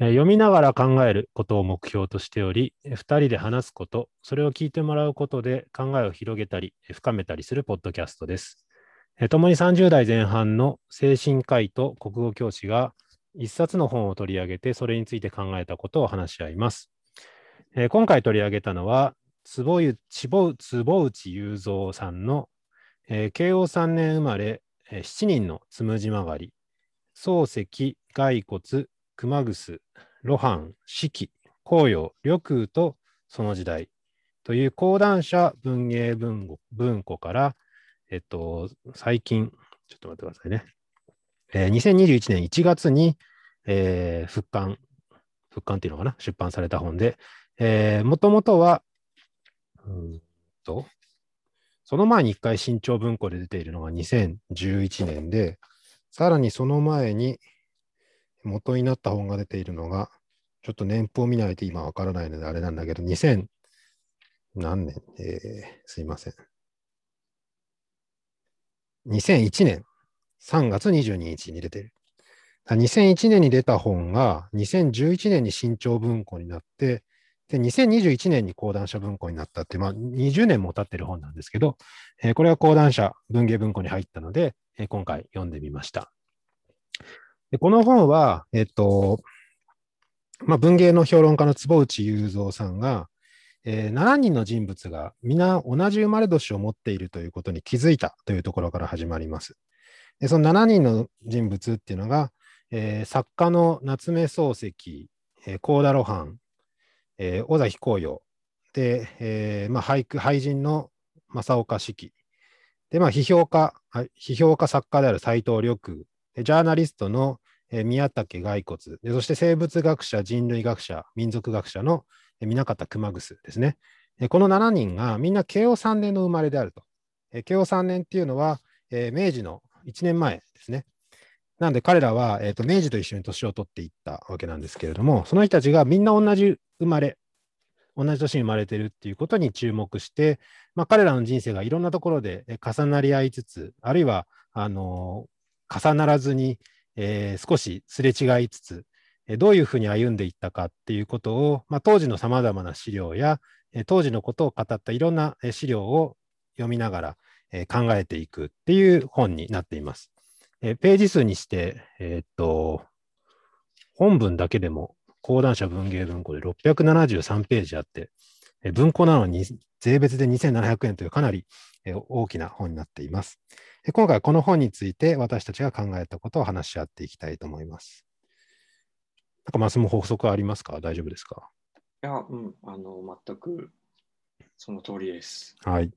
読みながら考えることを目標としており、2人で話すこと、それを聞いてもらうことで考えを広げたり、深めたりするポッドキャストです。共に30代前半の精神科医と国語教師が一冊の本を取り上げて、それについて考えたことを話し合います。今回取り上げたのは、坪内雄三さんの、慶応3年生まれ、7人のつむじ曲がり、漱石、骸骨、熊楠、露伴、四季、紅葉、緑空とその時代という講談社文芸文庫文庫から、えっと、最近、ちょっと待ってくださいね。えー2021年1月に、えー復刊、復刊っていうのかな、出版された本で、もともとは、うんと、その前に一回新潮文庫で出ているのが2011年で、さらにその前に元になった本が出ているのが、ちょっと年俸見ないと今わからないのであれなんだけど、2000何年、えーすいません。2001年3月22日に出てる。2001年に出た本が2011年に新潮文庫になって、で、2021年に講談社文庫になったって、まあ、20年も経ってる本なんですけど、えーこれは講談社文芸文庫に入ったので、えー今回読んでみました。でこの本は、えっと、まあ、文芸の評論家の坪内雄三さんが、えー7人の人物が皆同じ生まれ年を持っているということに気づいたというところから始まります。でその7人の人物っていうのが、えー作家の夏目漱石、えー、幸田露伴、えー尾崎紅葉、で、えーまあ、俳句、俳人の正岡子規、で、まあ、批評家、批評家作家である斎藤緑、ジャーナリストの、えー宮武骸骨で、そして生物学者、人類学者、民族学者のえー南方熊楠ですね。この7人がみんな慶応3年の生まれであると。慶応3年っていうのは、えー明治の1年前ですね。なんで彼らは、えーと明治と一緒に年を取っていったわけなんですけれども、その人たちがみんな同じ生まれ、同じ年に生まれてるっていうことに注目して、まあ、彼らの人生がいろんなところで重なり合いつつ、あるいはあのー重ならずに、えー少しすれ違いつつ、どういうふうに歩んでいったかっていうことを、まあ、当時のさまざまな資料や、当時のことを語ったいろんな資料を読みながら、えー考えていくっていう本になっています。えーページ数にして、えーっと、本文だけでも講談社文芸文庫で673ページあって、文庫なのに税別で2700円というかなり大きな本になっています。で今回はこの本について私たちが考えたことを話し合っていきたいと思います。なんかマスも法則はありますか？大丈夫ですか？いや、うん、あの、全くその通りです。はい。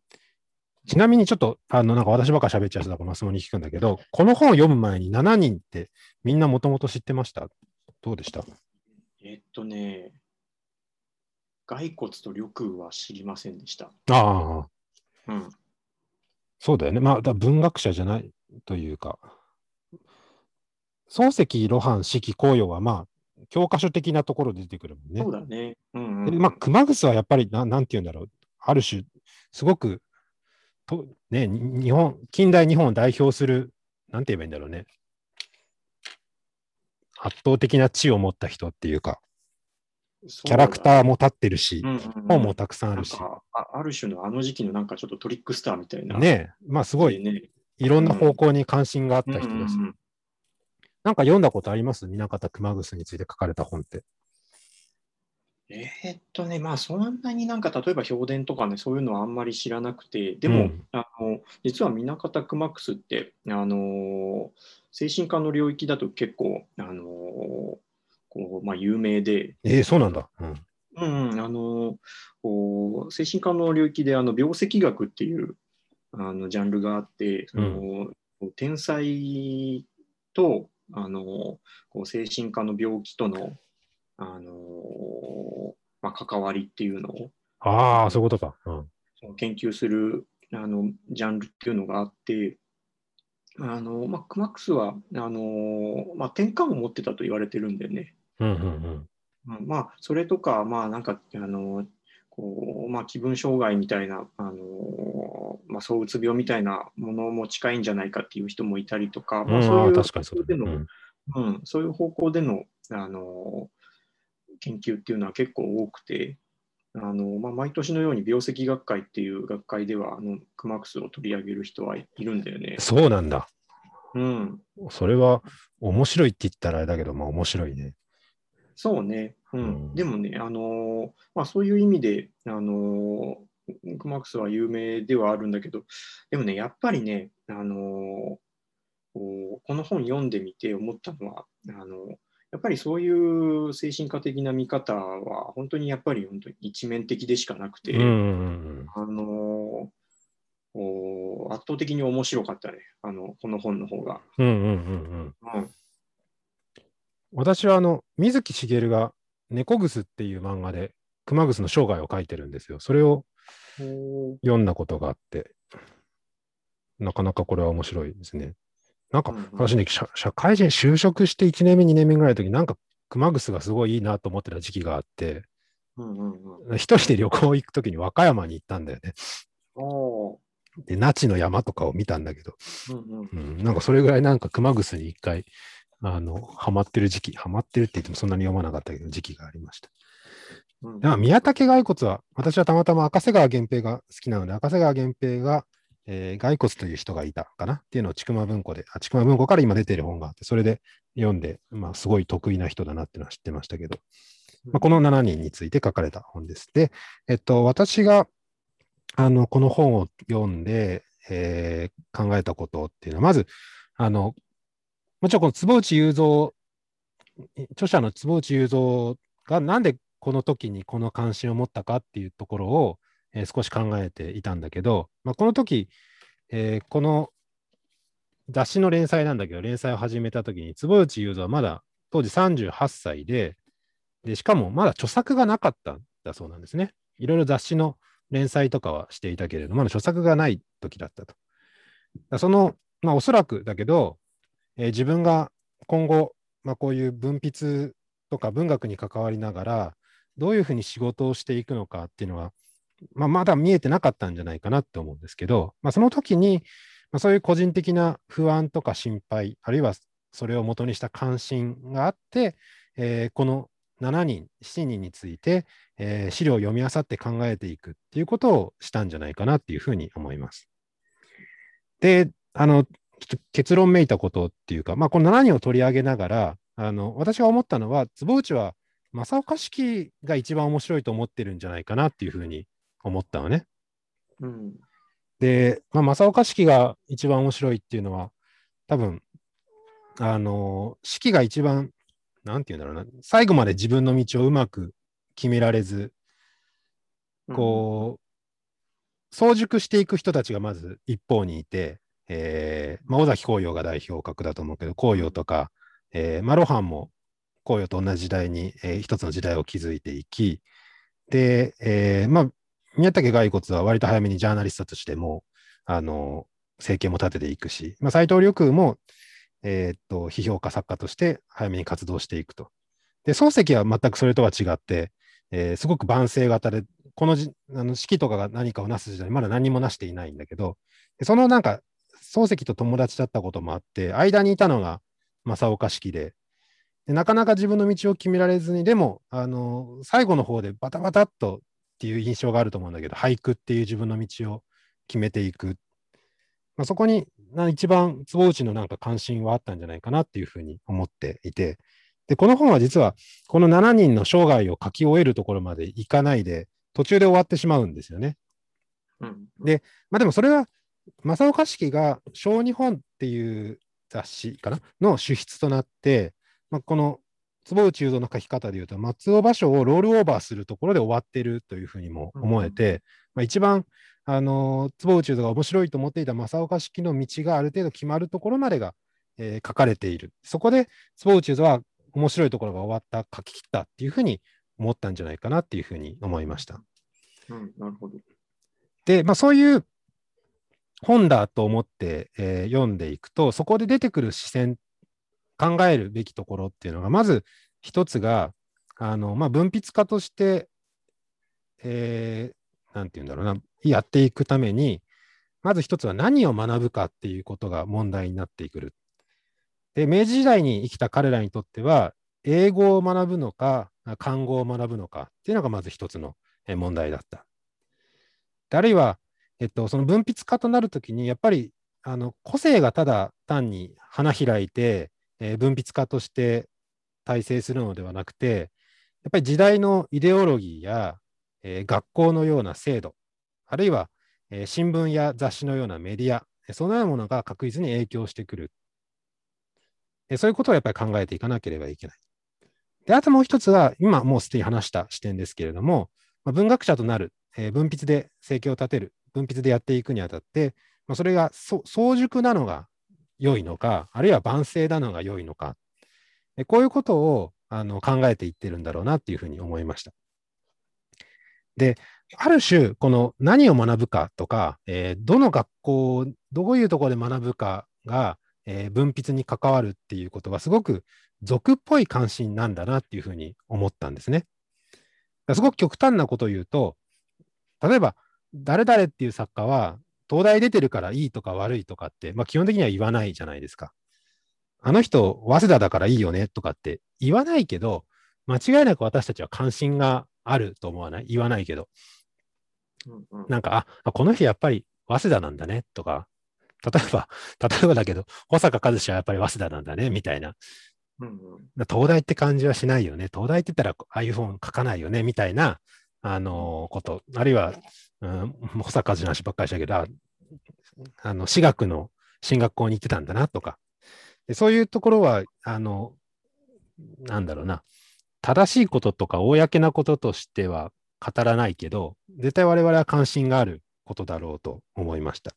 ちなみにちょっと、あの、なんか私ばっか喋っちゃう人だからマスモに聞くんだけど、この本を読む前に7人ってみんなもともと知ってました？どうでした？えっとね、骸骨と緑空は知りませんでした。ああ、うん。そうだよね。まあ、だ文学者じゃないというか、漱石、露伴、四季、紅葉はまあ、教科書的なところで出てくるもんね。そうだね。うん、うん。でまあ、熊楠はやっぱりな、なんて言うんだろう。ある種、すごく、とね、に日本、近代日本を代表する、なんて言えばいいんだろうね。圧倒的な地を持った人っていうか、キャラクターも立ってるし、ー、うんうんうん本もたくさんあるし。かあ、ある種のあの時期のなんかちょっとトリックスターみたいな。ねまあすごい、ね。いろんな方向に関心があった人です。なんか読んだことあります？南方熊楠について書かれた本って。えーっとね、まあそんなになんか例えば評伝とかね、そういうのはあんまり知らなくて、でも、うんあの実は南方熊楠って、あの精神科の領域だと結構、あのこうまあ、有名で、えー、そうなんだ。うん。うんうん、あのこう精神科の領域であの病跡学っていうあのジャンルがあって、その天才とあのこう精神科の病気とのあの、まあ、関わりっていうのをああ、そういうことか。うん。研究するあのジャンルっていうのがあって、あのまあ、クマックスはあの、まあ、転換を持ってたと言われてるんだよね。うんうんうん。うんまあ、それとか、まあ、なんか、あの、こう、まあ、気分障害みたいな、あの、まあ、躁うつ病みたいなものも近いんじゃないかっていう人もいたりとか、まあ、そういう確かにそうだね。での、うん、そういう方向での、あの、研究っていうのは結構多くて、あのまあ、毎年のように病石学会っていう学会ではあのクマクスを取り上げる人はいるんだよね。そうなんだ。うん、それは面白いって言ったらあれだけど、まあ面白いね。そうね、うんうんでもね、あのまあ、そういう意味で、あのクマクスは有名ではあるんだけど、でもね、やっぱりね、あのこの本読んでみて思ったのは、あのやっぱりそういう精神科的な見方は、本当にやっぱり本当に一面的でしかなくて。あの圧倒的に面白かったね、あのこの本の方が。うんうんうんうん。うん私はあの、水木しげるが猫グスっていう漫画で熊楠の生涯を書いてるんですよ。それを読んだことがあって、なかなかこれは面白いですね。なんか私ね、社社会人就職して1年目、2年目ぐらいの時なんか熊楠がすごいいいなと思ってた時期があって、一人で旅行行く時に和歌山に行ったんだよね。で、那智の山とかを見たんだけど、うんうん。うん、なんかそれぐらいなんか熊楠に一回、あの、ハマってる時期、ハマってるって言ってもそんなに読まなかったけど、時期がありました。うんあ宮武骸骨は、私はたまたま赤瀬川源平が好きなので、赤瀬川源平が、えー骸骨という人がいたかな？っていうのを、ちくま文庫で、あちくま文庫から今出てる本があって、それで読んで、まあ、すごい得意な人だなっていうのは知ってましたけど、まあ、この7人について書かれた本です。で、えっと、私が、あの、この本を読んで、えー考えたことっていうのは、まず、あの、もちろんこの坪内雄三、著者の坪内雄三がなんでこの時にこの関心を持ったかっていうところを、えー少し考えていたんだけど、まあ、この時、えーこの雑誌の連載なんだけど、連載を始めた時に、坪内雄三はまだ当時38歳で、で、しかもまだ著作がなかったんだそうなんですね。いろいろ雑誌の連載とかはしていたけれど、まだ著作がない時だったと。だその、まあおそらくだけど、えー自分が今後、まあこういう文筆とか文学に関わりながら、どういうふうに仕事をしていくのかっていうのは、まあ、まだ見えてなかったんじゃないかなって思うんですけど、まあ、その時に、まあ、そういう個人的な不安とか心配、あるいはそれを元にした関心があって、えーこの7人、7人について、えー資料を読み漁って考えていくっていうことをしたんじゃないかなっていうふうに思います。で、あの、結論めいたことっていうか、まあ、この7人を取り上げながら、あの私が思ったのは、坪内は正岡式が一番面白いと思ってるんじゃないかなっていうふうに思ったのね。うんで、まあ、正岡式が一番面白いっていうのは、多分、あの、式が一番、なんて言うんだろうな、最後まで自分の道をうまく決められず、こう、早熟していく人たちがまず一方にいて、えーまあ、尾崎紅葉が代表格だと思うけど、紅葉とか、えーまあ、露伴も紅葉と同じ時代に、えー一つの時代を築いていき、で、えーまあ、宮武骸骨は割と早めにジャーナリストとしても、あの、政権も立てていくし、まあ、斎藤緑空も、えーっと、批評家作家として早めに活動していくと。で、漱石は全くそれとは違って、えーすごく万世型で、このじあの式とかが何かをなす時代にまだ何もなしていないんだけど、そのなんか、漱石と友達だったこともあって、間にいたのが正岡式で、でなかなか自分の道を決められずに、でも、あの、最後の方でバタバタっとっていう印象があると思うんだけど、俳句っていう自分の道を決めていく。まあ、そこにな一番坪内のなんか関心はあったんじゃないかなっていうふうに思っていて、で、この本は実はこの7人の生涯を書き終えるところまでいかないで、途中で終わってしまうんですよね。うんでまあでもそれは、正岡式が小日本っていう雑誌かなの主筆となって、まあ、この坪内雄三の書き方でいうと、松尾芭蕉をロールオーバーするところで終わってるというふうにも思えて、まあ、一番、あのー坪内雄三が面白いと思っていた正岡式の道がある程度決まるところまでが、えー書かれている。そこで坪内雄三は面白いところが終わった、書き切ったっていうふうに思ったんじゃないかなっていうふうに思いました。うんなるほど。で、まあ、そういう本だと思って、えー読んでいくと、そこで出てくる視線、考えるべきところっていうのが、まず一つが、あのまあ、文筆家として、えーなんて言うんだろうな、やっていくために、まず一つは何を学ぶかっていうことが問題になってくる。で、明治時代に生きた彼らにとっては、英語を学ぶのか、漢語を学ぶのかっていうのがまず一つの問題だった。あるいは、えっと、その分筆家となるときに、やっぱりあの個性がただ単に花開いて、えー、分筆家として大成するのではなくて、やっぱり時代のイデオロギーや、えー、学校のような制度、あるいは、えー、新聞や雑誌のようなメディア、そのようなものが確実に影響してくる。そういうことをやっぱり考えていかなければいけない。で、あともう一つは、今もうすでに話した視点ですけれども、まあ、文学者となる、えー、文筆で生計を立てる、文筆でやっていくにあたって、まあ、それが早熟なのが良いのか、あるいは万世なのが良いのか、こういうことをあの考えていってるんだろうなっていうふうに思いました。で、ある種、この何を学ぶかとか、えー、どの学校、どういうところで学ぶかが、えー、文筆に関わるっていうことがすごく俗っぽい関心なんだなっていうふうに思ったんですね。すごく極端なことを言うと、例えば、誰々っていう作家は、東大出てるからいいとか悪いとかって、まあ、基本的には言わないじゃないですか。あの人、早稲田だからいいよねとかって言わないけど、間違いなく私たちは関心があると思わない？言わないけど。なんか、あ、この人やっぱり早稲田なんだねとか、例えば、例えばだけど、保坂和志はやっぱり早稲田なんだねみたいな。うんうん、東大って感じはしないよね。東大って言ったらああいう本書かないよねみたいな、あの、こと。あるいは、うん、保坂和志の話ばっかりしたけど、あの、私学の進学校に行ってたんだなとか、でそういうところは、あの、なんだろうな、正しいこととか公なこととしては語らないけど、絶対我々は関心があることだろうと思いました。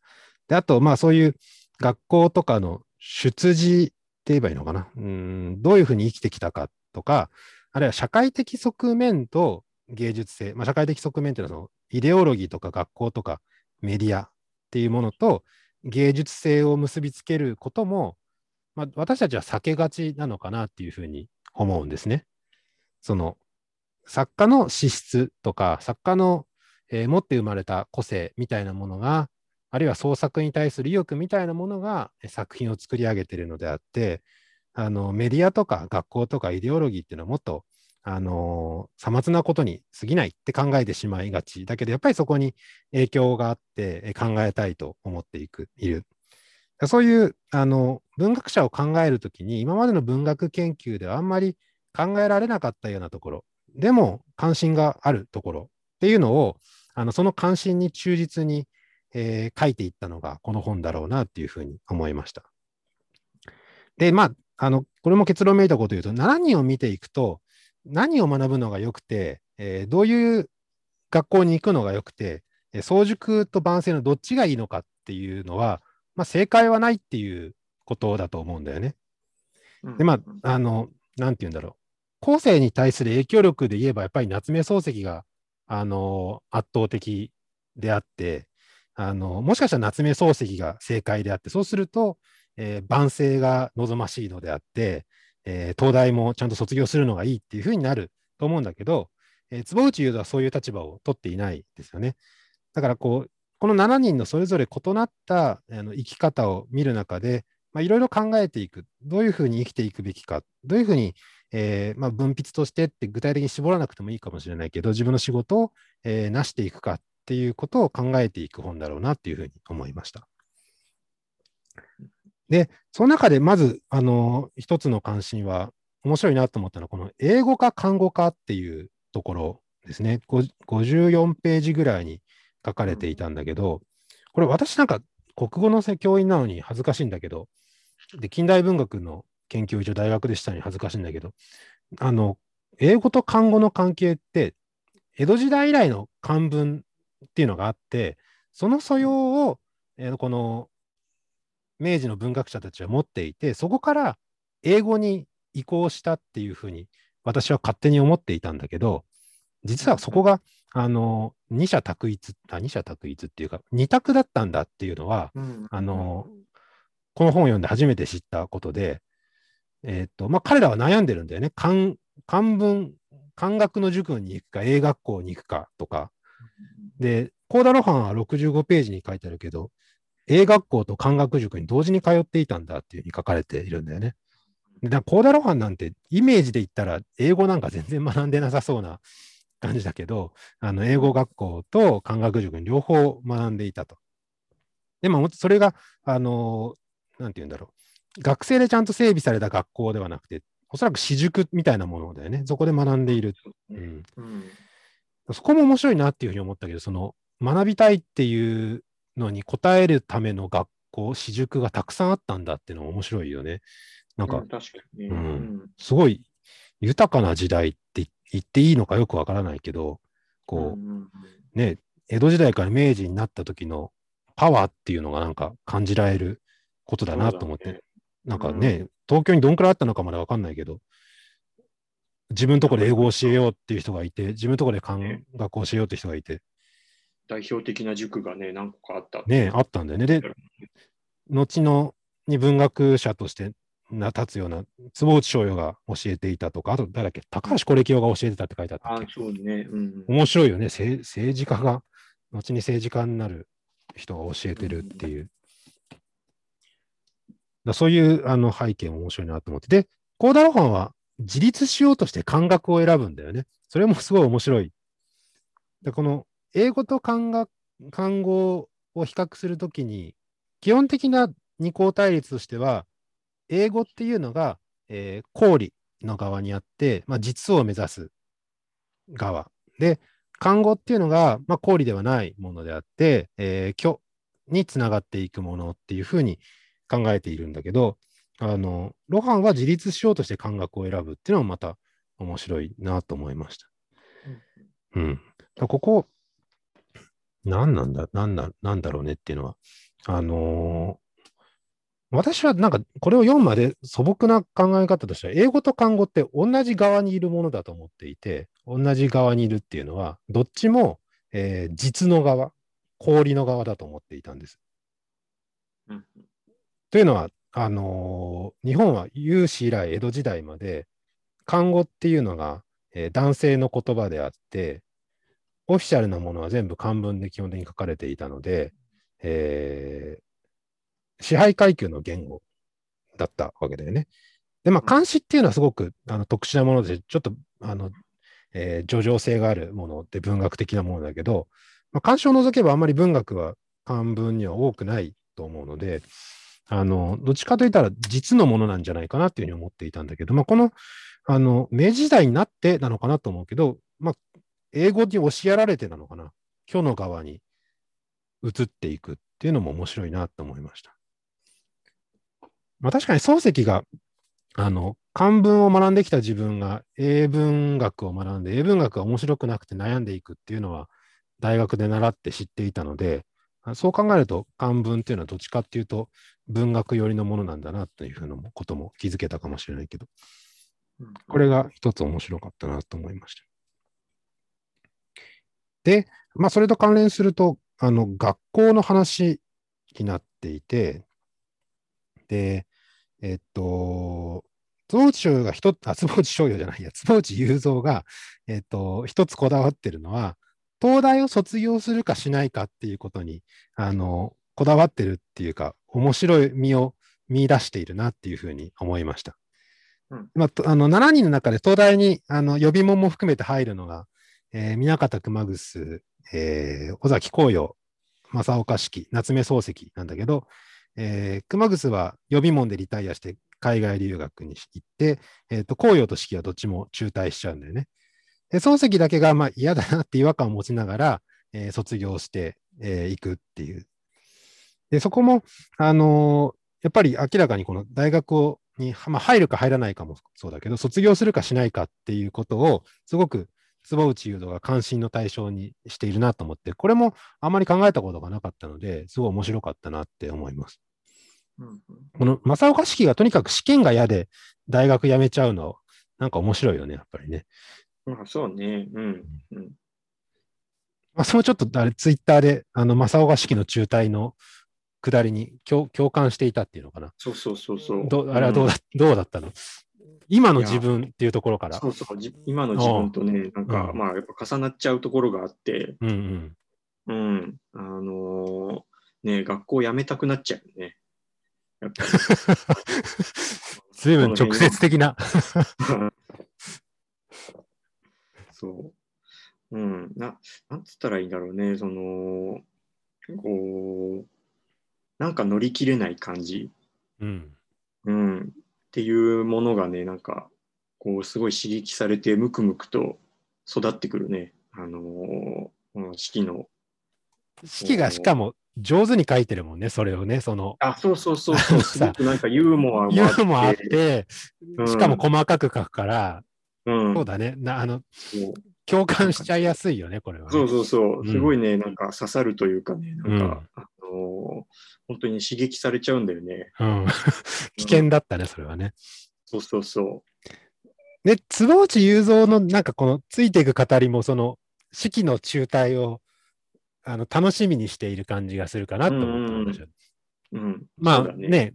で、あと、まあそういう学校とかの出自って言えばいいのかな。うん、どういうふうに生きてきたかとか、あるいは社会的側面と芸術性、まあ、社会的側面っていうのはそのイデオロギーとか学校とかメディアっていうものと芸術性を結びつけることも、まあ、私たちは避けがちなのかなっていうふうに思うんですね。その作家の資質とか作家の、えー、持って生まれた個性みたいなものがあるいは創作に対する意欲みたいなものが作品を作り上げているのであってあのメディアとか学校とかイデオロギーっていうのはもっとあのさまつなことに過ぎないって考えてしまいがちだけど、やっぱりそこに影響があって考えたいと思っていくいる。そういうあの文学者を考えるときに、今までの文学研究ではあんまり考えられなかったようなところ、でも関心があるところっていうのを、あのその関心に忠実に、えー、書いていったのがこの本だろうなっていうふうに思いました。で、まあ、あのこれも結論めいたこと言うと、7人を見ていくと、何を学ぶのが良くて、えー、どういう学校に行くのが良くて、えー、早熟と万世のどっちがいいのかっていうのは、まあ、正解はないっていうことだと思うんだよね。で、まあ、あの、なんて言うんだろう。後世に対する影響力で言えば、やっぱり夏目漱石が、あの、圧倒的であって、あの、もしかしたら夏目漱石が正解であって、そうすると、えー、万世が望ましいのであって、えー、東大もちゃんと卒業するのがいいっていうふうになると思うんだけど、えー、坪内優斗はそういう立場を取っていないですよね。だからこう、この7人のそれぞれ異なったあの生き方を見る中で、いろいろ考えていく。どういうふうに生きていくべきか。どういうふうに、えーまあ、分泌としてって具体的に絞らなくてもいいかもしれないけど、自分の仕事を、えー、成していくかっていうことを考えていく本だろうなっていうふうに思いました。で、その中でまず、あの、一つの関心は、面白いなと思ったのは、この英語か看護かっていうところですね。54ページぐらいに書かれていたんだけど、これ私なんか国語の教員なのに恥ずかしいんだけど、で、近代文学の研究所大学でしたのに恥ずかしいんだけど、あの、英語と漢語の関係って、江戸時代以来の漢文っていうのがあって、その素養を、えー、この明治の文学者たちは持っていて、そこから英語に移行したっていうふうに私は勝手に思っていたんだけど、実はそこが、あの、二者択一、あ、二者択一っていうか、二択だったんだっていうのは、うん、あの、この本を読んで初めて知ったことで、えー、っと、まあ、彼らは悩んでるんだよね。漢漢文、漢学の塾に行くか、英学校に行くかとか。で、コーダロハンは65ページに書いてあるけど、英学校と漢学塾に同時に通っていたんだっていうふうに書かれているんだよね。でだコーダロハンなんてイメージで言ったら英語なんか全然学んでなさそうな感じだけど、あの英語学校と漢学塾に両方学んでいたと。でも、それが、あの、なんて言うんだろう。学生でちゃんと整備された学校ではなくて、おそらく私塾みたいなものだよね。そこで学んでいる。うんうんそこも面白いなっていうふうに思ったけど、その学びたいっていうのに応えるための学校、私塾がたくさんあったんだっていうのも面白いよね。なんかうん、確か。うん。すごい豊かな時代って言っていいのかよくわからないけど、こうね、江戸時代から明治になった時のパワーっていうのがなんか感じられることだなと思って、ね。なんかね、東京にどんくらいあったのかまでわかんないけど、自分のところで英語を教えようっていう人がいて、自分のところで漢ね学を教えようっていう人がいて、代表的な塾がね、何個かあった。ね、あったんだよね。で、後のに文学者としてな立つような坪内翔陽が教えていたとか、あと誰だっけ、高橋是清が教えてたって書いてあった。あそうね。うんうん面白いよね。せ政治家が、後に政治家になる人が教えてるっていう。だそういうあの背景も面白いなと思って。で、コーダロハンは自立しようとして漢学を選ぶんだよね。それもすごい面白い。でこの英語と漢学漢語を比較するときに、基本的な二項対立としては、英語っていうのが、えー公理の側にあって、まあ、実を目指す側。で、漢語っていうのが、まあ、公理ではないものであって、えー虚につながっていくものっていうふうに考えているんだけど、あの、ロハンは自立しようとして漢学を選ぶっていうのもまた面白いなと思いました。うん。だからここ、何なんだ、何だ、なんだろうねっていうのは、あのー私はなんかこれを読むまで素朴な考え方としては、英語と漢語って同じ側にいるものだと思っていて、同じ側にいるっていうのは、どっちも、えー実の側、氷の側だと思っていたんです。うんというのは、あのー日本は有史以来、江戸時代まで、漢語っていうのが、えー男性の言葉であって、オフィシャルなものは全部漢文で基本的に書かれていたので、えー支配階級の言語だったわけだよね。で、まあ、漢詩っていうのはすごくあの特殊なもので、ちょっと、あの、えー叙情性があるもので文学的なものだけど、まあ、漢詩を除けばあんまり文学は漢文には多くないと思うので、あの、どっちかといったら実のものなんじゃないかなっていうふうに思っていたんだけど、まあ、この、あの、明治時代になってなのかなと思うけど、まあ、英語に教えられてなのかな？虚の側に移っていくっていうのも面白いなと思いました。まあ、確かに漱石が、あの、漢文を学んできた自分が英文学を学んで、英文学が面白くなくて悩んでいくっていうのは、大学で習って知っていたので、あそう考えると漢文っていうのはどっちかっていうと文学寄りのものなんだなというふうなことも気づけたかもしれないけど、うんこれが一つ面白かったなと思いました。で、まあ、それと関連すると、あの、学校の話になっていて、で、えっと、坪内翔陽が一つ、あ、坪内翔陽じゃないや、坪内雄三が、えっと、一つこだわってるのは、東大を卒業するかしないかっていうことに、あの、こだわってるっていうか、面白い身を見出しているなっていうふうに思いました。うんまあと、あの、7人の中で東大に、あの、予備門も含めて入るのが、えー南方熊楠、えー尾崎紅葉、正岡子規、夏目漱石なんだけど、えー熊楠は予備門でリタイアして海外留学に行って、えっ、と、紅葉と子規はどっちも中退しちゃうんだよね。で、漱石だけが、まあ、嫌だなって違和感を持ちながら、えー卒業してい、えーくっていう。で、そこも、あのーやっぱり明らかにこの大学をに、まあ、入るか入らないかもそうだけど、卒業するかしないかっていうことを、すごく坪内雄三が関心の対象にしているなと思って、これもあまり考えたことがなかったので、すごい面白かったなって思います。うんうんこの正岡式がとにかく試験が嫌で大学辞めちゃうの、なんか面白いよね、やっぱりね。まあ、そうね。うん。うんまあ、そのちょっとあれ、ツイッターで、あの、正岡式の中退の下りに共共感していたっていうのかな。そうそうそうそう。どあれはどうだ,、どうだったの？今の自分っていうところから。そうそう、じ今の自分とね、なんか、うんまあ、やっぱ重なっちゃうところがあって、うんうん。うん、あのーね、学校辞めたくなっちゃうね。やっぱり。随分直接的な。そう。うん。な、なんつったらいいんだろうね。その、こう、なんか乗り切れない感じ。うん。うん。っていうものがね、なんか、こう、すごい刺激されて、むくむくと育ってくるね。あのーこの四季の。四季がしかも上手に書いてるもんね、それをね、その。あ、そうそうそうそう。すごくなんかユーモアもユあって。ーモアあって、うんしかも細かく書くから、うん。そうだねなあの、共感しちゃいやすいよね、これはね、そうそうそうう。んすごいね、なんか刺さるというかね、なんか、のー本当に刺激されちゃうんだよね。うん。危険だったね、それはね。そうそうそで、坪内雄三のなんかこのついていく語りも、その四季の中退をあの楽しみにしている感じがするかなと思ったんですよ。う。うん。まあそうだね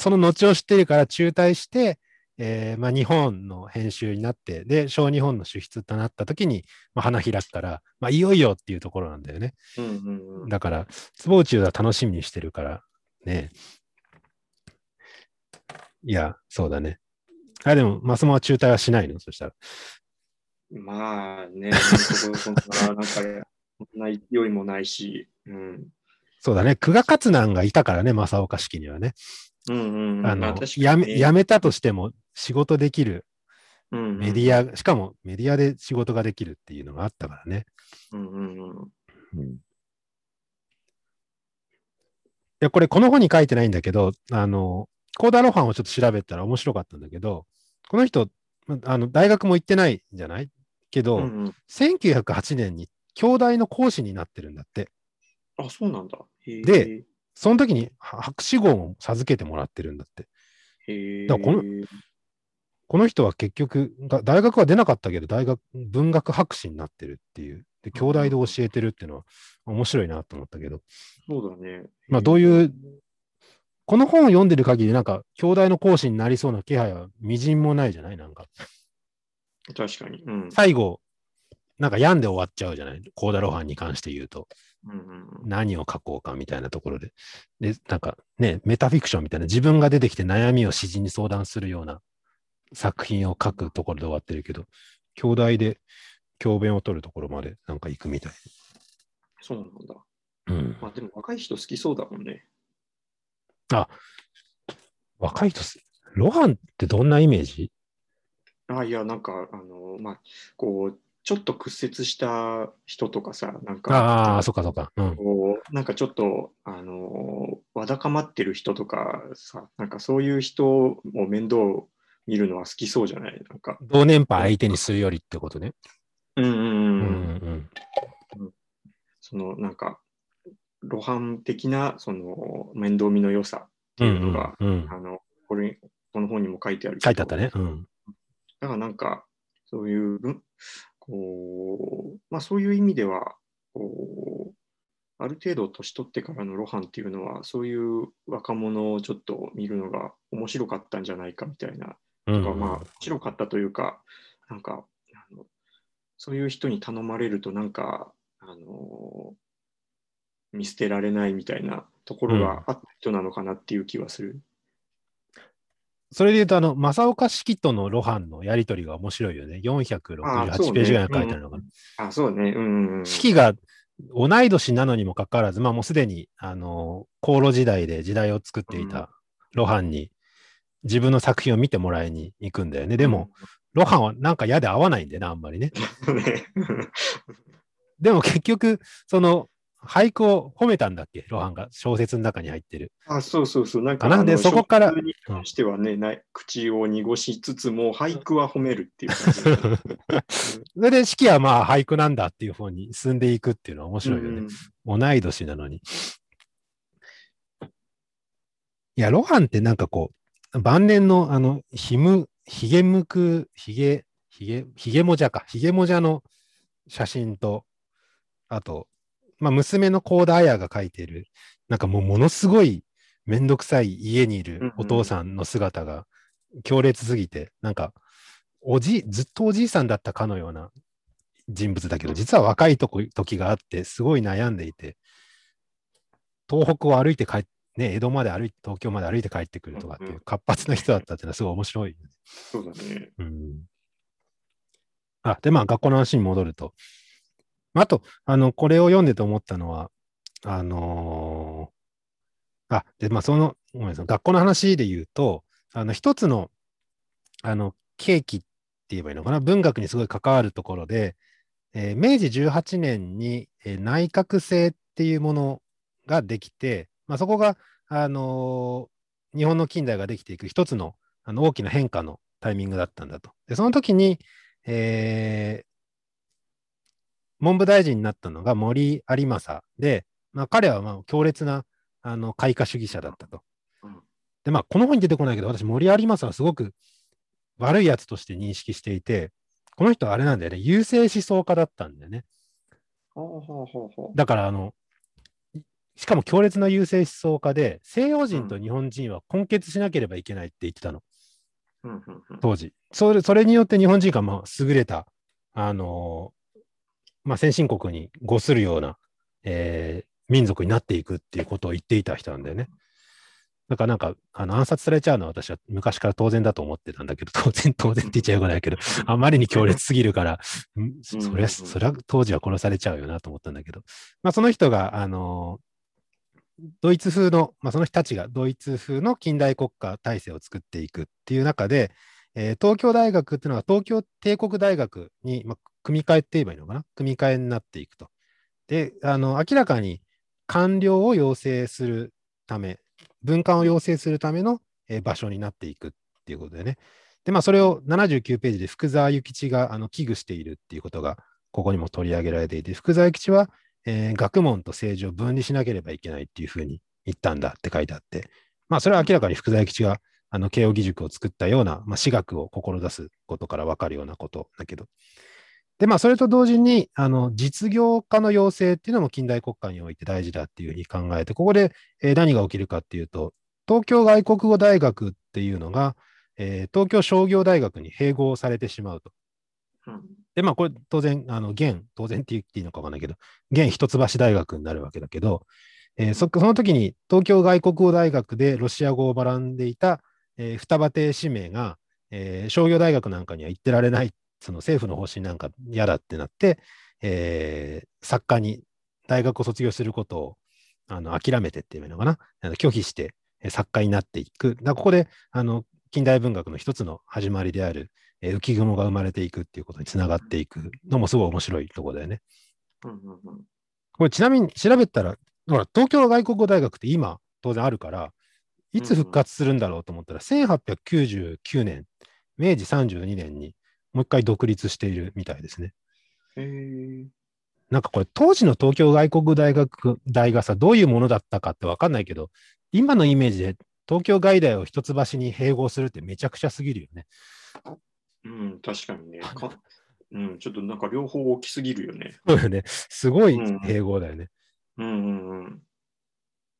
その後を知ってるから中退して、えーまあ、日本の編集になって、で、小日本の主筆となった時に、まあ、花開くから、まあ、いよいよっていうところなんだよね。うんうんうん。だから、坪内は楽しみにしてるから、ね。いや、そうだね。あ、でも、マスモは中退はしないの？そしたら。まあね、そそんな、なんか、そんな勢いもないし、うん。そうだね。久我勝南がいたからね、正岡式にはね。うんうんやめ、ねやめたとしても仕事できるうんうんメディア、しかもメディアで仕事ができるっていうのがあったからね。うんうんうん。いや、これ、この本に書いてないんだけど、あの、コーダロハンをちょっと調べたら面白かったんだけど、この人、まあの大学も行ってないんじゃない？けど、うんうん1908年に京大の講師になってるんだって。あ、そうなんだ。で、その時には博士号を授けてもらってるんだって。へだからこのこの人は結局、が大学は出なかったけど、大学、文学博士になってるっていう。で、京大で教えてるっていうのは面白いなと思ったけど。そうだね。まあ、どういう、この本を読んでる限り、なんか、兄弟の講師になりそうな気配はみじんもないじゃない？なんか、確かに。うん。最後、なんか病んで終わっちゃうじゃない？コーダロハンに関して言うと、うん何を書こうかみたいなところで。で、なんかね、メタフィクションみたいな、自分が出てきて悩みを詩人に相談するような作品を書くところで終わってるけど、兄弟で教鞭を取るところまでなんか行くみたい。そうなんだ。うん。まあでも若い人好きそうだもんね。若い人す、ロハンってどんなイメージ？あ、いや、なんか、あの、まあ、こう、ちょっと屈折した人とかさ、なんか、ああ、そっかそっか。うん。こうなんかちょっと、あの、わだかまってる人とかさ、なんかそういう人を面倒見るのは好きそうじゃない？なんか。同年配相手にするよりってことね。ううんうんうんんうん。その、なんか、露伴的な、その、面倒見の良さっていうのが、うんうんうんあの、これ、この本にも書いてある書いてあったね。うん。だからなんか、そういう分、こう、まあそういう意味では、こう、ある程度年取ってからの露伴っていうのは、そういう若者をちょっと見るのが面白かったんじゃないかみたいな、うんとかまあ面白かったというか、なんか、あのそういう人に頼まれるとなんか、あの、見捨てられないみたいなところがあった人なのかなっていう気はする。それで言うと、あの、正岡式との露伴のやりとりが面白いよね。あー468そうねページぐらいに書いてあるのかな。あ、そうね。うんうんうん。式が同い年なのにもかかわらず、まあもうすでに、あの、航路時代で時代を作っていた露伴に自分の作品を見てもらいに行くんだよね。でも、露伴はなんか嫌で合わないんだよね、あんまりね。でも結局、その、俳句を褒めたんだっけ？露伴が小説の中に入ってる。あ、そうそうそう。なんか、でそこから食に関してはね、ない口を濁しつつも、俳句は褒めるっていう感じで。それで式はまあ俳句なんだっていう方に進んでいくっていうのは面白いよね。同い年なのに。いや、露伴ってなんかこう、晩年のあの、ひむ、ひげむく、ひげ、ひげ、ひげもじゃか、ひげもじゃの写真と、あと、まあ、娘の高田彩が描いてる、なんかもうものすごいめんどくさい家にいうんうん。るお父さんの姿が強烈すぎて、なんか、おじ、ずっとおじいさんだったかのような人物だけど、実は若いとこ時があって、すごい悩んでいて、東北を歩いて帰っ、ね、江戸まで歩いて、東京まで歩いて帰ってくるとかってうんいうう活発な人だったっていうのはすごい面白い。そうだね。うん。あ、で、まあ、学校の話に戻ると。あと、あの、これを読んでて思ったのは、あのーあ、で、まあ、その、ごめんなさい、学校の話で言うと、あの、一つの、あの、契機って言えばいいのかな、文学にすごい関わるところで、えー明治18年に、えー内閣制っていうものができて、まあ、そこが、あのー日本の近代ができていく一つのあの大きな変化のタイミングだったんだと。で、その時に、えー文部大臣になったのが森有正で、まあ、彼はまあ強烈なあの開化主義者だったとうん。で、まあ、この本に出てこないけど、私、森有正はすごく悪いやつとして認識していて、この人はあれなんだよね、優勢思想家だったんだよね。だから、あの、しかも強烈な優勢思想家で、西洋人と日本人は根結しなければいけないって言ってたの。当時。それそれによって日本人がまあ優れた、あのーまあ、先進国に伍するような、えー民族になっていくっていうことを言っていた人なんだよね。だからなんか、あの暗殺されちゃうのは私は昔から当然だと思ってたんだけど、当然、当然って言っちゃよくないけど、あまりに強烈すぎるから、そりゃ、そりゃ当時は殺されちゃうよなと思ったんだけど、まあ、その人が、あのードイツ風の、まあ、その人たちがドイツ風の近代国家体制を作っていくっていう中で、えー東京大学っていうのは東京帝国大学に、まあ、組み替えって言えばいいのかな？組み替えになっていくと。で、あの明らかに官僚を養成するため、文官を養成するための、えー場所になっていくっていうことでね。で、まあ、それを79ページで福沢諭吉があの危惧しているっていうことが、ここにも取り上げられていて、福沢諭吉は、えー学問と政治を分離しなければいけないっていうふうに言ったんだって書いてあって、まあ、それは明らかに福沢諭吉があの慶應義塾を作ったような、まあ、私学を志すことから分かるようなことだけど。で、まあ、それと同時に、あの実業家の養成っていうのも近代国家において大事だっていうふうに考えて、ここで、えー何が起きるかっていうと、東京外国語大学っていうのが、えー東京商業大学に併合されてしまうと。で、まあ、これ当然、あの現、当然って言っていいのかわかんないけど、現一橋大学になるわけだけど、えーそその時に東京外国語大学でロシア語を学んでいた、えー双葉亭氏名が、えー商業大学なんかには行ってられない、その政府の方針なんか嫌だってなって、えー作家に大学を卒業することをあの諦めてっていうのかな、あの拒否して、作家になっていく。だここであの近代文学の一つの始まりである、えー浮雲が生まれていくっていうことにつながっていくのもすごい面白いところだよね。うんうんうんこれちなみに調べたら、ほら、東京外国語大学って今当然あるから、いつ復活するんだろうと思ったら、1899年、明治32年にもう一回独立しているみたいですね。なんかこれ当時の東京外国語大学大がさ、どういうものだったかってわかんないけど、今のイメージで東京外大を一橋に併合するってめちゃくちゃすぎるよね。うん、確かにね。かうん、ちょっとなんか両方大きすぎるよね。そうよね。すごい併合だよね。うんうんうん。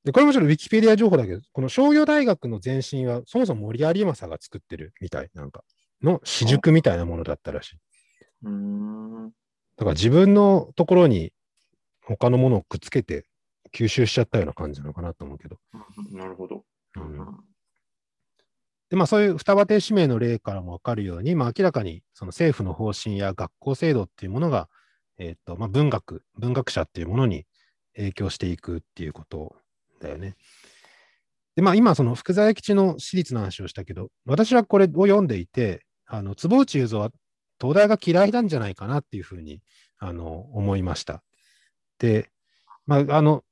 で、これもちょっとウィキペディア情報だけど、この商業大学の前身は、そもそも森有正が作ってるみたい、なんか、の私塾みたいなものだったらしい。うーん。だから自分のところに他のものをくっつけて吸収しちゃったような感じなのかなと思うけど。なるほど。うんうんで、まあそういう双葉亭指名の例からもわかるように、まあ明らかにその政府の方針や学校制度っていうものが、えっ、と、まあ文学、文学者っていうものに影響していくっていうことだよね。で、まあ今その福沢諭吉の私立の話をしたけど、私はこれを読んでいて、あの、坪内雄三は東大が嫌いなんじゃないかなっていうふうに、あの、思いました。で、まああの、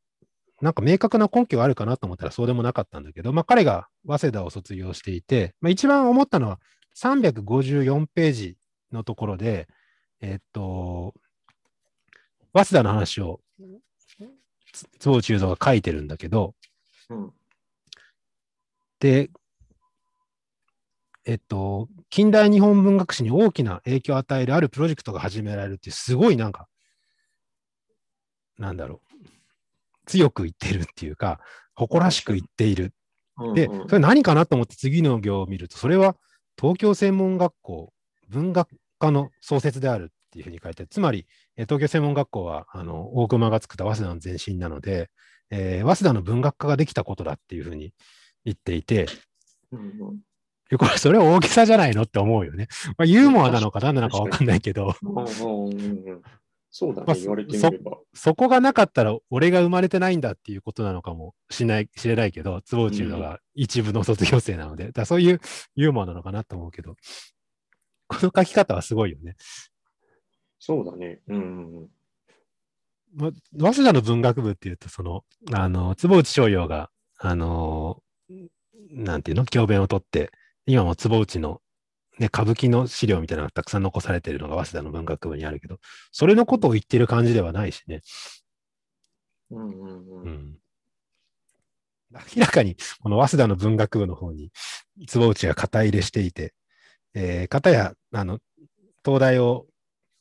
なんか明確な根拠があるかなと思ったらそうでもなかったんだけど、まあ、彼が早稲田を卒業していて、まあ、一番思ったのは354ページのところで、えっと、早稲田の話をつ坪内雄三が書いてるんだけど、うん。で、えっと、近代日本文学史に大きな影響を与えるあるプロジェクトが始められるってすごいなんか、なんだろう、強く言ってるっていうか、誇らしく言っている。で、それ何かなと思って次の行を見ると、それは東京専門学校文学科の創設であるっていうふうに書いて。つまり、えー東京専門学校はあの大隈が作った早稲田の前身なので、えー早稲田の文学科ができたことだっていうふうに言っていて、うんこれ、それは大げさじゃないのって思うよね。まあ、ユーモアなのか何なのかわかんないけど、そうだまあね、言われてみれば。そこがなかったら俺が生まれてないんだっていうことなのかもしない、知れないけど、坪内のが一部の卒業生なので、だからそういうユーモアなのかなと思うけど、この書き方はすごいよね。そうだね。うんうんうん。ま、早稲田の文学部っていうと、その、あの、坪内翔陽が、あの、なんていうの、教鞭を取って、今も坪内の、ね、歌舞伎の資料みたいなのがたくさん残されているのが早稲田の文学部にあるけど、それのことを言ってる感じではないしね。うんうんう。うんん。明らかに、この早稲田の文学部の方に、坪内が肩入れしていて、えー、片や、あの、東大を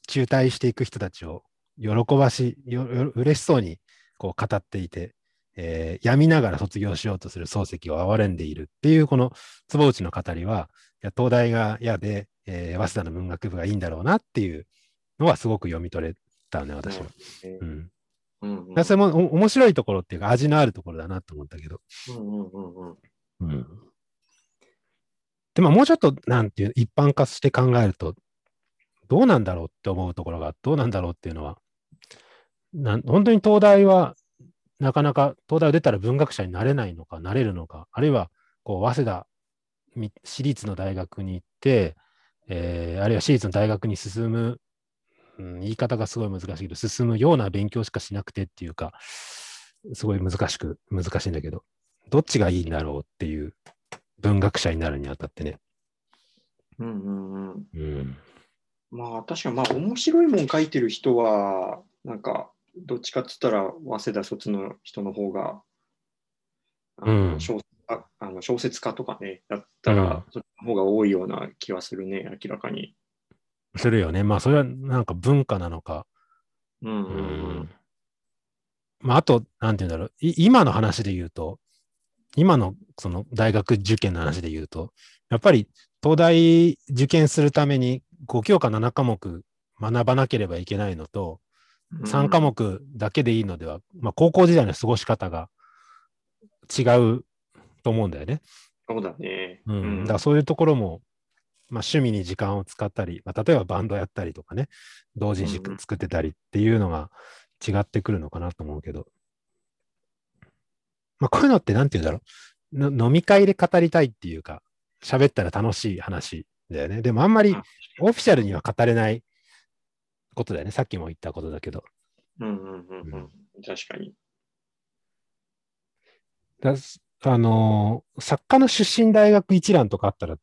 中退していく人たちを喜ばし、よよ嬉しそうにこう語っていて、えー、病みながら卒業しようとする漱石を憐れんでいるっていう、この坪内の語りは、いや東大が嫌で、えー、早稲田の文学部がいいんだろうなっていうのはすごく読み取れたね、私は。ねうん。うんそれもお面白いところっていうか、味のあるところだなと思ったけど。うんうんうんうんうん。でももうちょっと、なんていう、一般化して考えると、どうなんだろうって思うところが、どうなんだろうっていうのは、なん本当に東大は、なかなか東大を出たら文学者になれないのか、なれるのか、あるいは、こう、早稲田、み私立の大学に行って、えーあるいは私立の大学に進む、うん、言い方がすごい難しいけど、進むような勉強しかしなくてっていうか、すごい難しく、難しいんだけど、どっちがいいんだろうっていう文学者になるにあたってね。うんうんうんうん。まあ確かにまあ面白いもん書いてる人はなんかどっちかっつったら早稲田卒の人の方がうん小ああの小説家とかねだったらその方が多いような気はするね明らかに。するよね。まあ、それはなんか文化なのか。うんううんうんん。まあ、あと、なんて言うんだろう。い今の話で言うと、今のその大学受験の話で言うと、やっぱり東大受験するために5教科7科目学ばなければいけないのと、3科目だけでいいのでは、まあ、高校時代の過ごし方が違うと思うんだよね。そうだね。うん、だからそういうところも、まあ、趣味に時間を使ったり、まあ、例えばバンドやったりとかね、同人誌うんうん作ってたりっていうのが違ってくるのかなと思うけど、まあ、こういうのってなんて言うんだろうの飲み会で語りたいっていうか、喋ったら楽しい話だよね。でもあんまりあオフィシャルには語れないことだよね。さっきも言ったことだけど。うんうんうんうん。確かに。だあのー作家の出身大学一覧とかあったら、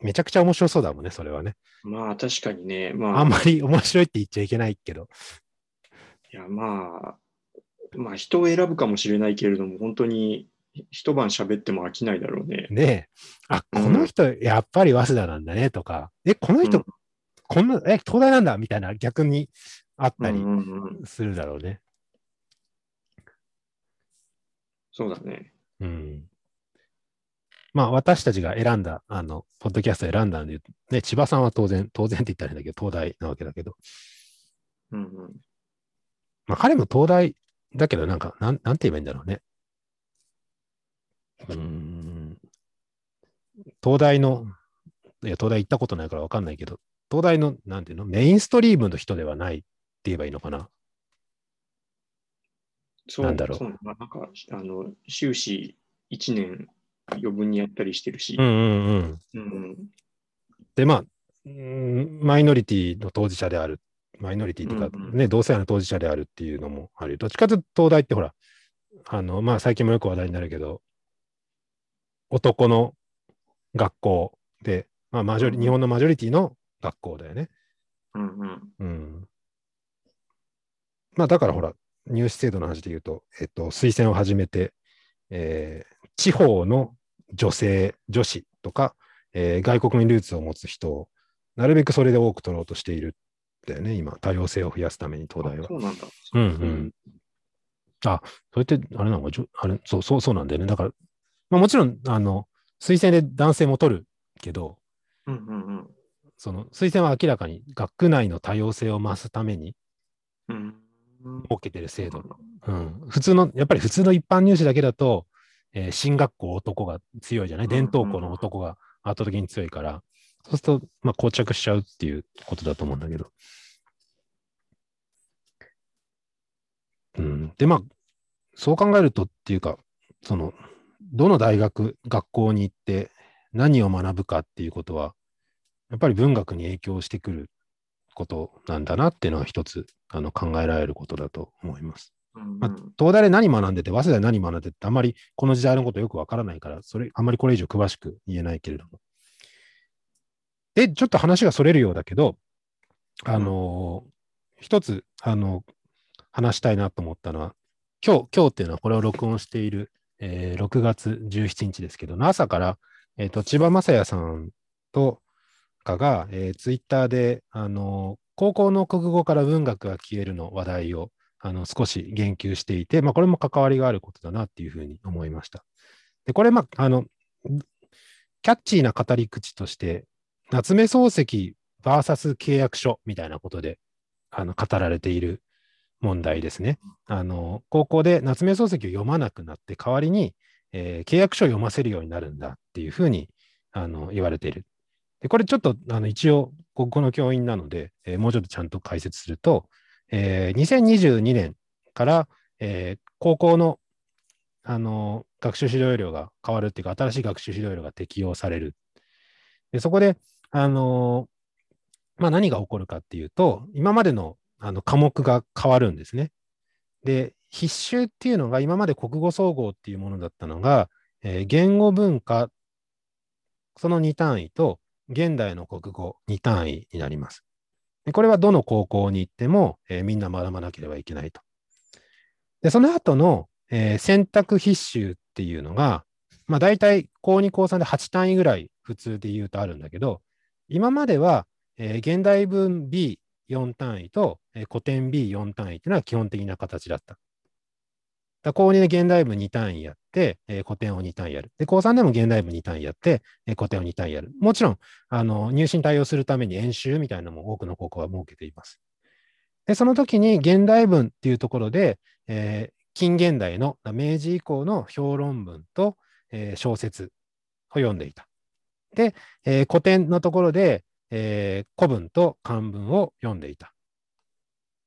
めちゃくちゃ面白そうだもんね、それはね。まあ確かにね。まあ、あんまり面白いって言っちゃいけないけど。いやまあ、まあ人を選ぶかもしれないけれども、本当に一晩喋っても飽きないだろうね。ねえ。あ、うんこの人、やっぱり早稲田なんだねとか、え、この人、うんこんな、え、東大なんだみたいな逆にあったりするだろうね。そうだね。うん。まあ、私たちが選んだ、あの、ポッドキャスト選んだんで、ね、千葉さんは当然、当然って言ったらいいんだけど、東大なわけだけど、うんうん、まあ、彼も東大だけど、なんか、なん、なんて言えばいいんだろうね。うーん。東大の、いや、東大行ったことないからわかんないけど、東大の、なんていうの、メインストリームの人ではないって言えばいいのかな。そうなんだろうそうまあなんか、あの、修士1年余分にやったりしてるしう、んうんうん。うんうんで、まあ、マイノリティの当事者である。マイノリティとか、うんうんね、同性愛の当事者であるっていうのもある。どっちかというと、東大ってほら、あの、まあ、最近もよく話題になるけど、男の学校で、まあ、マジョリ、うん日本のマジョリティの学校だよね。うんうんうん。まあ、だからほら、入試制度の話で言うと、えっと、推薦を始めて、えー地方の女性、女子とか、えー外国にルーツを持つ人を、なるべくそれで多く取ろうとしているんだよね、今、多様性を増やすために、東大はあ。そうなんだ。うんうん。あ、それって、あれなの？あれ、そうそうそうなんだよね。だから、まあ、もちろん、あの、推薦で男性も取るけど、うんうんうんその推薦は明らかに学区内の多様性を増すために、うん設けてる制度。うん。普通の、やっぱり普通の一般入試だけだと、えー進学校男が強いじゃない？うん伝統校の男が圧倒的に強いから、そうすると、まあ、膠着しちゃうっていうことだと思うんだけど。うん。で、まあ、そう考えるとっていうか、その、どの大学、学校に行って何を学ぶかっていうことは、やっぱり文学に影響してくることなんだなっていうのは一つあの考えられることだと思います。うんまあ、東大で何学んでて、早稲田で何学んでてって、あまりこの時代のことよくわからないから、それ、あまりこれ以上詳しく言えないけれども。で、ちょっと話がそれるようだけど、あのー一つ、あの話したいなと思ったのは、今日、今日っていうのはこれを録音している、えー6月17日ですけど、朝から、えっ、と、千葉雅也さんとかが、えーツイッターで、あの高校の国語から文学が消えるの話題を、あの、少し言及していて、まあ、これも関わりがあることだなっていうふうに思いました。で、これ、まあ、あの、キャッチーな語り口として、夏目漱石 VS 契約書みたいなことで、あの、語られている問題ですね。あの、高校で夏目漱石を読まなくなって、代わりに、えー契約書を読ませるようになるんだっていうふうに、あの、言われている。で、これちょっと、あの、一応、国語の教員なので、えーもうちょっとちゃんと解説すると、えー2022年から、えー高校の、あの学習指導要領が変わるっていうか、新しい学習指導要領が適用される。でそこで、あのまあ、何が起こるかっていうと、今までのあの科目が変わるんですね。で、必修っていうのが、今まで国語総合っていうものだったのが、え言語文化、その2単位と、現代の国語2単位になります。これはどの高校に行っても、えーみんな学ばなければいけないと。で、その後の、えー選択必修っていうのが、まあ大体高2、高3で8単位ぐらい普通で言うとあるんだけど、今までは、えー現代文 B4 単位と、えー古典 B4 単位っていうのは基本的な形だった。だ高2で現代文2単位やって、えー古典を2単位やる。で、高3でも現代文2単位やって、えー古典を2単位やる。もちろん、あの入試に対応するために演習みたいなのも多くの高校は設けています。で、その時に現代文っていうところで、えー近現代の明治以降の評論文と、えー小説を読んでいた。で、えー古典のところで、え古文と漢文を読んでいた。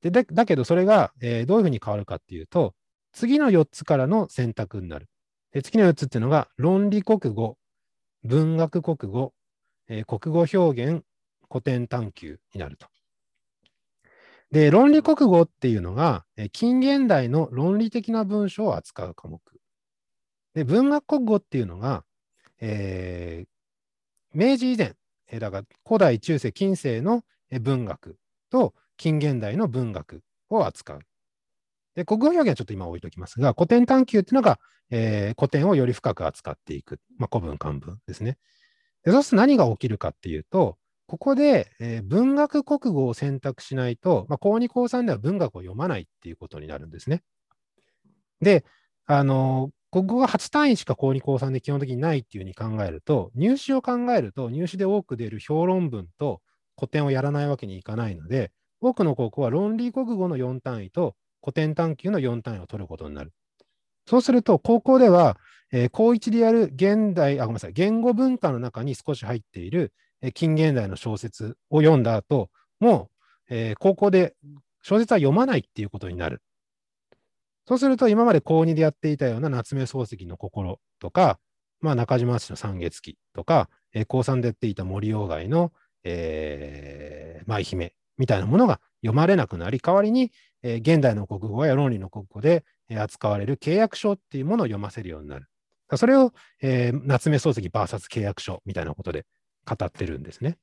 でだけど、それが、えどういうふうに変わるかっていうと、次の4つからの選択になる。で次の4つっていうのが、論理国語、文学国語、えー国語表現、古典探究になると。で、論理国語っていうのが、え近現代の論理的な文章を扱う科目。で、文学国語っていうのが、えー明治以前、えーだから古代、中世、近世の文学と近現代の文学を扱う。で、国語表現はちょっと今置いときますが、古典探究っていうのが、えー古典をより深く扱っていく。まあ、古文、漢文ですね。でそうすると何が起きるかっていうと、ここで、えー文学国語を選択しないと、まあ、高2、高3では文学を読まないっていうことになるんですね。で、あの国語が8単位しか高2、高3で基本的にないっていうふうに考えると、入試を考えると、入試で多く出る評論文と古典をやらないわけにいかないので、多くの高校は論理国語の4単位と古典探究の4単位を取ることになる。そうすると、高校では、えー高1でやる現代、あ、ごめんなさい、言語文化の中に少し入っている、えー近現代の小説を読んだ後、もう、えー高校で小説は読まないっていうことになる。そうすると、今まで高2でやっていたような夏目漱石の心とか、まあ、中島敦の三月期とか、えー高3でやっていた森鴎外の、えー舞姫みたいなものが読まれなくなり、代わりに、えー現代の国語や論理の国語で、え扱われる契約書っていうものを読ませるようになる。それを、えー夏目漱石 VS 契約書みたいなことで語ってるんですね。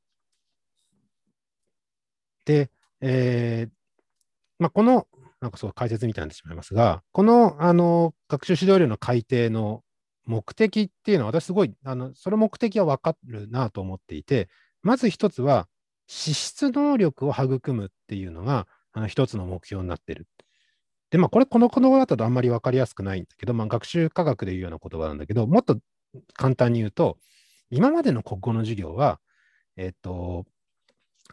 で、えーまあ、この、なんかそう解説みたいになってしまいますが、この、あの、学習指導料の改定の目的っていうのは、私すごい、あの、その目的は分かるなと思っていて、まず一つは、資質能力を育むっていうのが、あの一つの目標になってる。で、まあ、これ、この言葉だとあんまり分かりやすくないんだけど、まあ、学習科学でいうような言葉なんだけど、もっと簡単に言うと、今までの国語の授業は、えっと、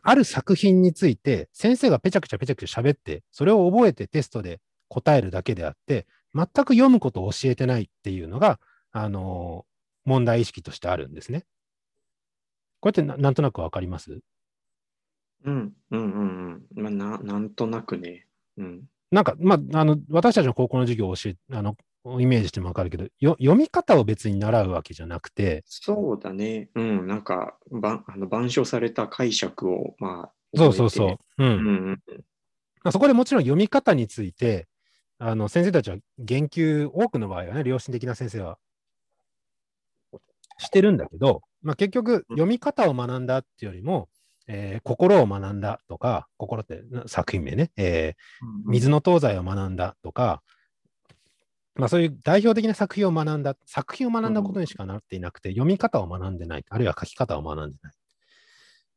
ある作品について先生がペチャクチャペチャクチャ喋って、それを覚えてテストで答えるだけであって、全く読むことを教えてないっていうのが、あの問題意識としてあるんですね。こうやってななんとなくわかります？うん、うん、うん、うん。まあ、ななんとなくね。うん。なんか、まあ、あの、私たちの高校の授業を教え、あの、イメージしてもわかるけど、よ読み方を別に習うわけじゃなくて、そうだね。うん、なんか、ばあの板書された解釈を、まあ、そうそうそう。う。うんん、うん、まあそこでもちろん読み方について、あの、先生たちは言及、多くの場合はね、良心的な先生はしてるんだけど、まあ結局、読み方を学んだっていうよりも、えー心を学んだとか、心ってな作品名ね、えー水の東西を学んだとか、まあそういう代表的な作品を学んだ、作品を学んだことにしかなっていなくて、読み方を学んでない、あるいは書き方を学んでない。